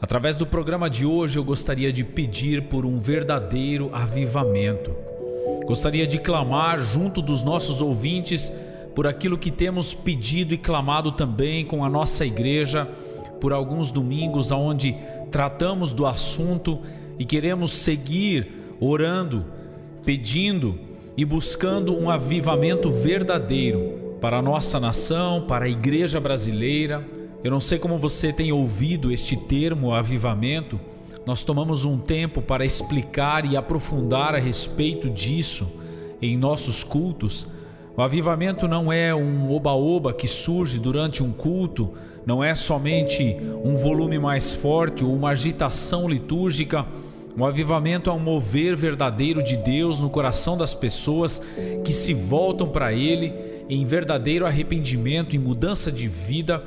Através do programa de hoje, eu gostaria de pedir por um verdadeiro avivamento. Gostaria de clamar junto dos nossos ouvintes por aquilo que temos pedido e clamado também com a nossa igreja por alguns domingos onde tratamos do assunto e queremos seguir orando, pedindo e buscando um avivamento verdadeiro para a nossa nação, para a igreja brasileira. Eu não sei como você tem ouvido este termo avivamento. Nós tomamos um tempo para explicar e aprofundar a respeito disso em nossos cultos. O avivamento não é um oba-oba que surge durante um culto, não é somente um volume mais forte ou uma agitação litúrgica. O avivamento é um mover verdadeiro de Deus no coração das pessoas que se voltam para Ele em verdadeiro arrependimento e mudança de vida,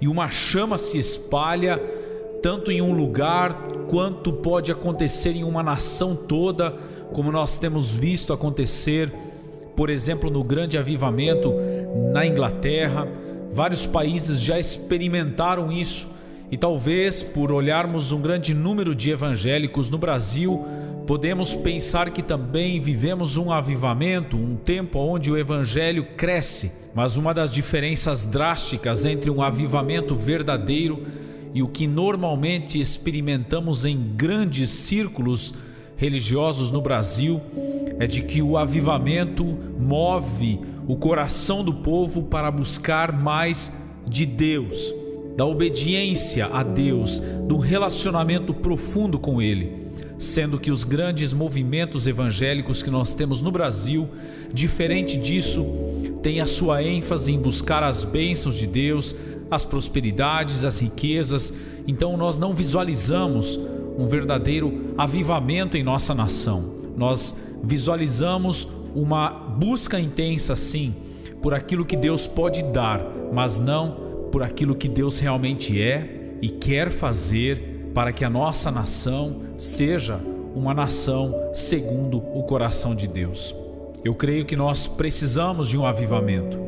e uma chama se espalha tanto em um lugar quanto pode acontecer em uma nação toda, como nós temos visto acontecer, por exemplo, no grande avivamento na Inglaterra. Vários países já experimentaram isso e talvez por olharmos um grande número de evangélicos no Brasil, podemos pensar que também vivemos um avivamento, um tempo onde o evangelho cresce. Mas uma das diferenças drásticas entre um avivamento verdadeiro e o que normalmente experimentamos em grandes círculos religiosos no Brasil é de que o avivamento move o coração do povo para buscar mais de Deus, da obediência a Deus, do relacionamento profundo com Ele. Sendo que os grandes movimentos evangélicos que nós temos no Brasil, diferente disso, tem a sua ênfase em buscar as bênçãos de Deus, as prosperidades, as riquezas. Então nós não visualizamos um verdadeiro avivamento em nossa nação. Nós visualizamos uma busca intensa, sim, por aquilo que Deus pode dar, mas não por aquilo que Deus realmente é e quer fazer para que a nossa nação seja uma nação segundo o coração de Deus. Eu creio que nós precisamos de um avivamento.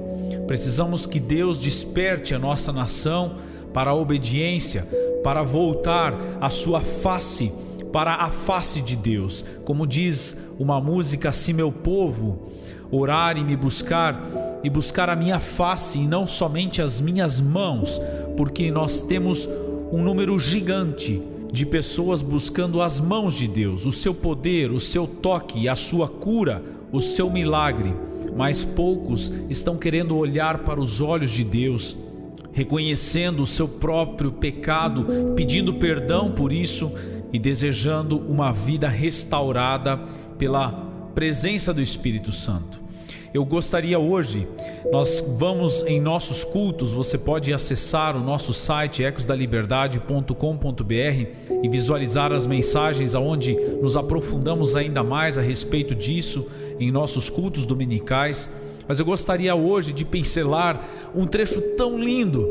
Precisamos que Deus desperte a nossa nação para a obediência, para voltar a sua face para a face de Deus. Como diz uma música, assim meu povo, orar e me buscar e buscar a minha face e não somente as minhas mãos, porque nós temos um número gigante de pessoas buscando as mãos de Deus, o seu poder, o seu toque, a sua cura, o seu milagre. Mas poucos estão querendo olhar para os olhos de Deus, reconhecendo o seu próprio pecado, pedindo perdão por isso e desejando uma vida restaurada pela presença do Espírito Santo. Eu gostaria hoje, nós vamos em nossos cultos, você pode acessar o nosso site ecosdaliberdade.com.br e visualizar as mensagens aonde nos aprofundamos ainda mais a respeito disso em nossos cultos dominicais. Mas eu gostaria hoje de pincelar um trecho tão lindo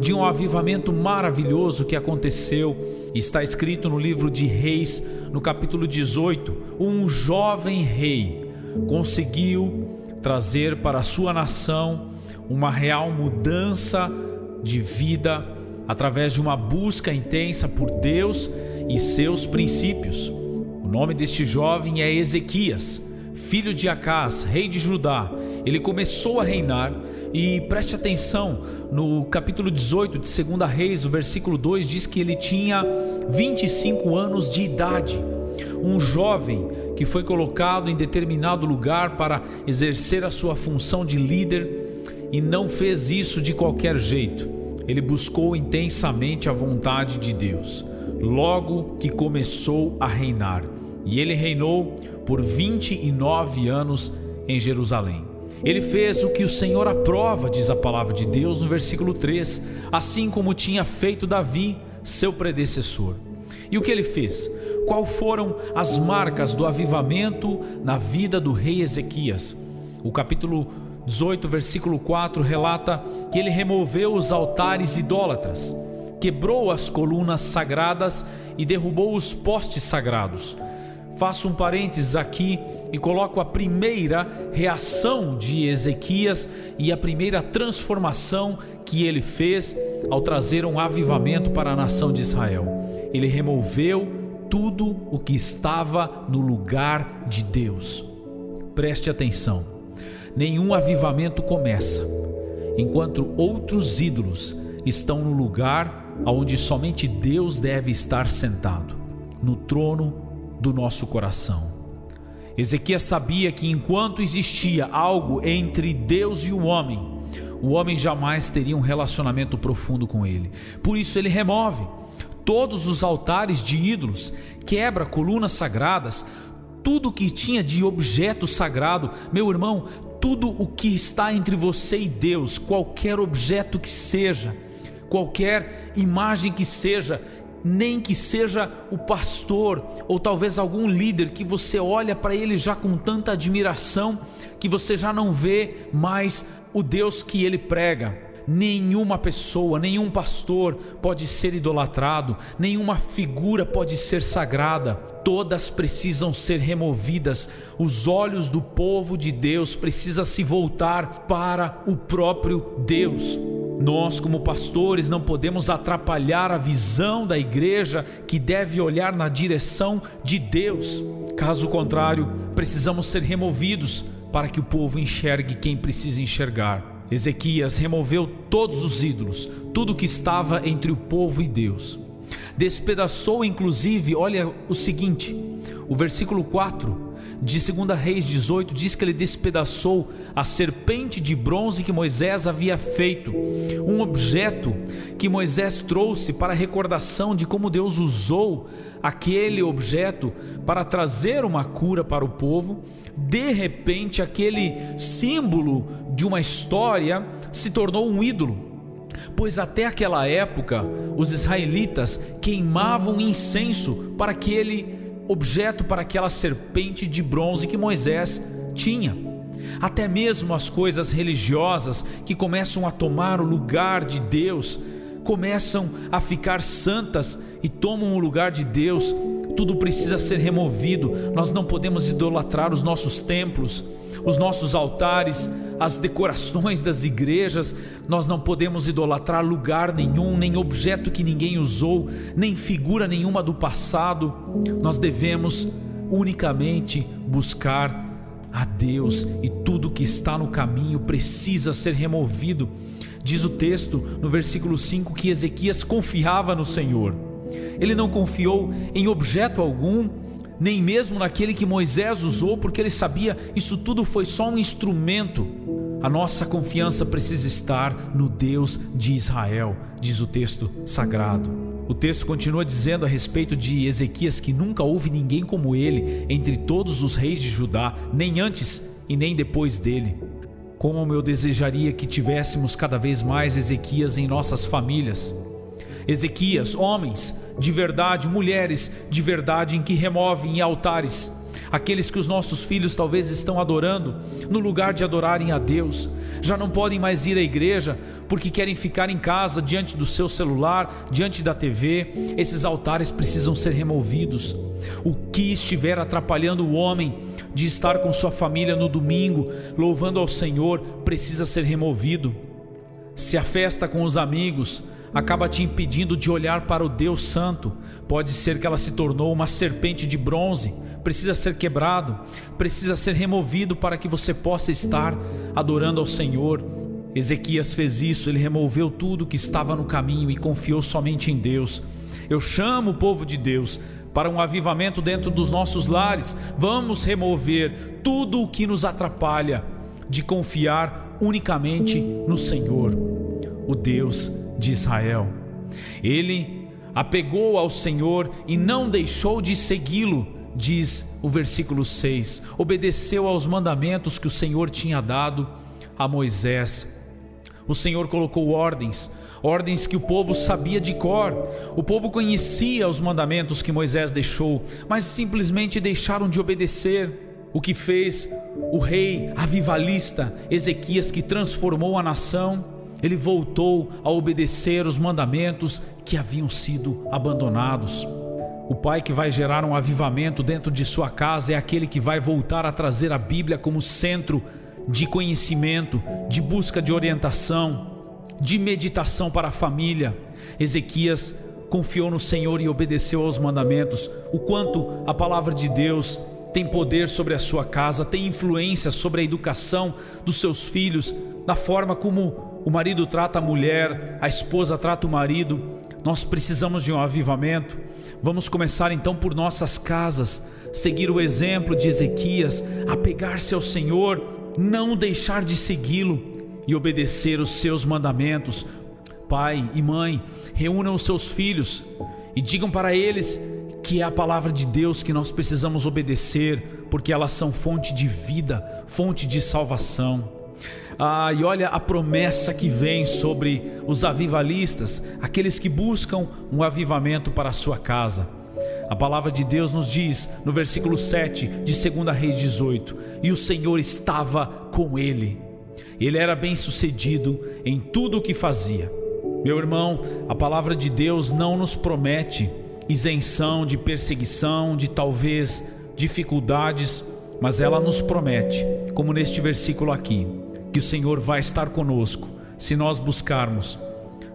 de um avivamento maravilhoso que aconteceu. Está escrito no livro de Reis, no capítulo 18. Um jovem rei conseguiu trazer para a sua nação uma real mudança de vida através de uma busca intensa por Deus e seus princípios. O nome deste jovem é Ezequias filho de Acás, rei de Judá, ele começou a reinar e preste atenção, no capítulo 18 de 2 Reis, o versículo 2 diz que ele tinha 25 anos de idade. Um jovem que foi colocado em determinado lugar para exercer a sua função de líder e não fez isso de qualquer jeito. Ele buscou intensamente a vontade de Deus, logo que começou a reinar. E ele reinou por 29 anos em Jerusalém. Ele fez o que o Senhor aprova, diz a palavra de Deus no versículo 3, assim como tinha feito Davi, seu predecessor. E o que ele fez? Qual foram as marcas do avivamento na vida do rei Ezequias? O capítulo 18, versículo 4 relata que ele removeu os altares idólatras, quebrou as colunas sagradas e derrubou os postes sagrados faço um parênteses aqui e coloco a primeira reação de Ezequias e a primeira transformação que ele fez ao trazer um avivamento para a nação de Israel. Ele removeu tudo o que estava no lugar de Deus. Preste atenção: nenhum avivamento começa enquanto outros ídolos estão no lugar onde somente Deus deve estar sentado no trono do nosso coração. Ezequias sabia que enquanto existia algo entre Deus e o homem, o homem jamais teria um relacionamento profundo com ele. Por isso ele remove todos os altares de ídolos, quebra colunas sagradas, tudo que tinha de objeto sagrado. Meu irmão, tudo o que está entre você e Deus, qualquer objeto que seja, qualquer imagem que seja, nem que seja o pastor ou talvez algum líder que você olha para ele já com tanta admiração que você já não vê mais o Deus que ele prega. Nenhuma pessoa, nenhum pastor pode ser idolatrado, nenhuma figura pode ser sagrada, todas precisam ser removidas. Os olhos do povo de Deus precisam se voltar para o próprio Deus. Nós, como pastores, não podemos atrapalhar a visão da igreja que deve olhar na direção de Deus. Caso contrário, precisamos ser removidos para que o povo enxergue quem precisa enxergar. Ezequias removeu todos os ídolos, tudo que estava entre o povo e Deus. Despedaçou, inclusive, olha o seguinte, o versículo 4 de 2 Reis 18 diz que ele despedaçou a serpente de bronze que Moisés havia feito, um objeto que Moisés trouxe para recordação de como Deus usou aquele objeto para trazer uma cura para o povo. De repente, aquele símbolo de uma história se tornou um ídolo pois até aquela época os israelitas queimavam incenso para aquele objeto para aquela serpente de bronze que Moisés tinha. Até mesmo as coisas religiosas que começam a tomar o lugar de Deus, começam a ficar santas e tomam o lugar de Deus, tudo precisa ser removido. Nós não podemos idolatrar os nossos templos, os nossos altares, as decorações das igrejas, nós não podemos idolatrar lugar nenhum, nem objeto que ninguém usou, nem figura nenhuma do passado. Nós devemos unicamente buscar a Deus e tudo que está no caminho precisa ser removido. Diz o texto no versículo 5 que Ezequias confiava no Senhor. Ele não confiou em objeto algum, nem mesmo naquele que Moisés usou, porque ele sabia isso tudo foi só um instrumento. A nossa confiança precisa estar no Deus de Israel, diz o texto sagrado. O texto continua dizendo a respeito de Ezequias que nunca houve ninguém como ele entre todos os reis de Judá, nem antes e nem depois dele. Como eu desejaria que tivéssemos cada vez mais Ezequias em nossas famílias. Ezequias, homens de verdade, mulheres de verdade em que removem altares, aqueles que os nossos filhos talvez estão adorando, no lugar de adorarem a Deus, já não podem mais ir à igreja porque querem ficar em casa diante do seu celular, diante da TV. Esses altares precisam ser removidos. O que estiver atrapalhando o homem de estar com sua família no domingo, louvando ao Senhor, precisa ser removido. Se a festa com os amigos, acaba te impedindo de olhar para o Deus Santo. Pode ser que ela se tornou uma serpente de bronze, precisa ser quebrado, precisa ser removido para que você possa estar adorando ao Senhor. Ezequias fez isso, ele removeu tudo que estava no caminho e confiou somente em Deus. Eu chamo o povo de Deus para um avivamento dentro dos nossos lares. Vamos remover tudo o que nos atrapalha de confiar unicamente no Senhor, o Deus de Israel. Ele apegou ao Senhor e não deixou de segui-lo, diz o versículo 6. Obedeceu aos mandamentos que o Senhor tinha dado a Moisés. O Senhor colocou ordens, ordens que o povo sabia de cor. O povo conhecia os mandamentos que Moisés deixou, mas simplesmente deixaram de obedecer. O que fez o rei avivalista Ezequias, que transformou a nação, ele voltou a obedecer os mandamentos que haviam sido abandonados. O pai que vai gerar um avivamento dentro de sua casa é aquele que vai voltar a trazer a Bíblia como centro de conhecimento, de busca de orientação, de meditação para a família. Ezequias confiou no Senhor e obedeceu aos mandamentos. O quanto a palavra de Deus tem poder sobre a sua casa, tem influência sobre a educação dos seus filhos, na forma como o marido trata a mulher, a esposa trata o marido. Nós precisamos de um avivamento. Vamos começar então por nossas casas, seguir o exemplo de Ezequias, apegar-se ao Senhor, não deixar de segui-lo e obedecer os seus mandamentos. Pai e mãe, reúnam os seus filhos e digam para eles que é a palavra de Deus que nós precisamos obedecer, porque elas são fonte de vida, fonte de salvação. Ah, e olha a promessa que vem sobre os avivalistas, aqueles que buscam um avivamento para a sua casa. A palavra de Deus nos diz no versículo 7 de 2 Reis 18: E o Senhor estava com ele. Ele era bem-sucedido em tudo o que fazia. Meu irmão, a palavra de Deus não nos promete isenção de perseguição, de talvez dificuldades, mas ela nos promete, como neste versículo aqui, que o Senhor vai estar conosco se nós buscarmos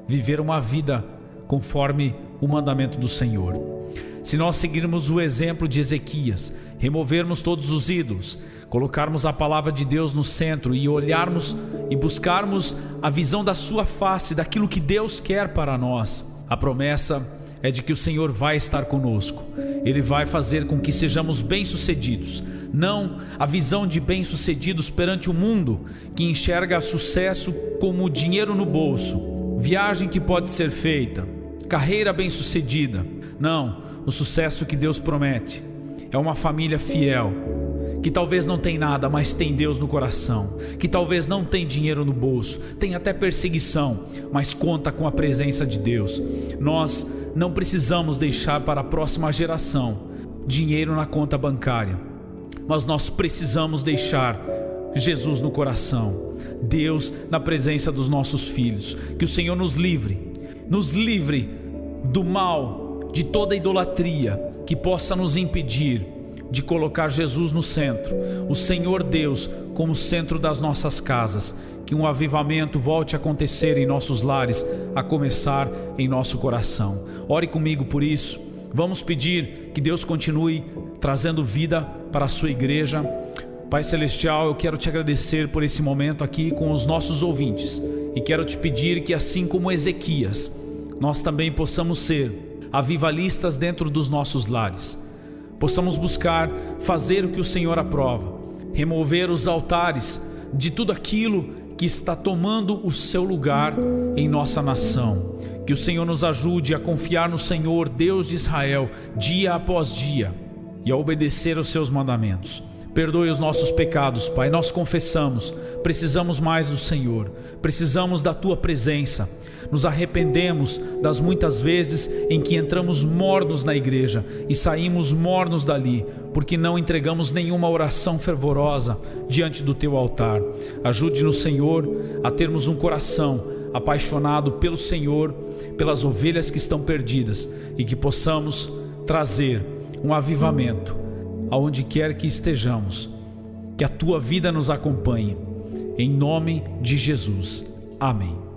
viver uma vida conforme o mandamento do Senhor. Se nós seguirmos o exemplo de Ezequias, removermos todos os ídolos, colocarmos a palavra de Deus no centro e olharmos e buscarmos a visão da sua face, daquilo que Deus quer para nós, a promessa é de que o Senhor vai estar conosco. Ele vai fazer com que sejamos bem-sucedidos. Não a visão de bem-sucedidos perante o mundo, que enxerga sucesso como dinheiro no bolso, viagem que pode ser feita, carreira bem-sucedida. Não, o sucesso que Deus promete é uma família fiel, que talvez não tem nada, mas tem Deus no coração, que talvez não tem dinheiro no bolso, tem até perseguição, mas conta com a presença de Deus. Nós não precisamos deixar para a próxima geração dinheiro na conta bancária, mas nós precisamos deixar Jesus no coração, Deus na presença dos nossos filhos. Que o Senhor nos livre, nos livre do mal, de toda idolatria que possa nos impedir de colocar Jesus no centro, o Senhor Deus como centro das nossas casas que um avivamento volte a acontecer em nossos lares, a começar em nosso coração. Ore comigo por isso. Vamos pedir que Deus continue trazendo vida para a sua igreja. Pai Celestial, eu quero te agradecer por esse momento aqui com os nossos ouvintes e quero te pedir que, assim como Ezequias, nós também possamos ser avivalistas dentro dos nossos lares. Possamos buscar fazer o que o Senhor aprova, remover os altares de tudo aquilo que está tomando o seu lugar em nossa nação. Que o Senhor nos ajude a confiar no Senhor, Deus de Israel, dia após dia e a obedecer aos seus mandamentos. Perdoe os nossos pecados, Pai. Nós confessamos, precisamos mais do Senhor, precisamos da tua presença. Nos arrependemos das muitas vezes em que entramos mornos na igreja e saímos mornos dali, porque não entregamos nenhuma oração fervorosa diante do teu altar. Ajude-nos, Senhor, a termos um coração apaixonado pelo Senhor, pelas ovelhas que estão perdidas e que possamos trazer um avivamento aonde quer que estejamos. Que a tua vida nos acompanhe. Em nome de Jesus. Amém.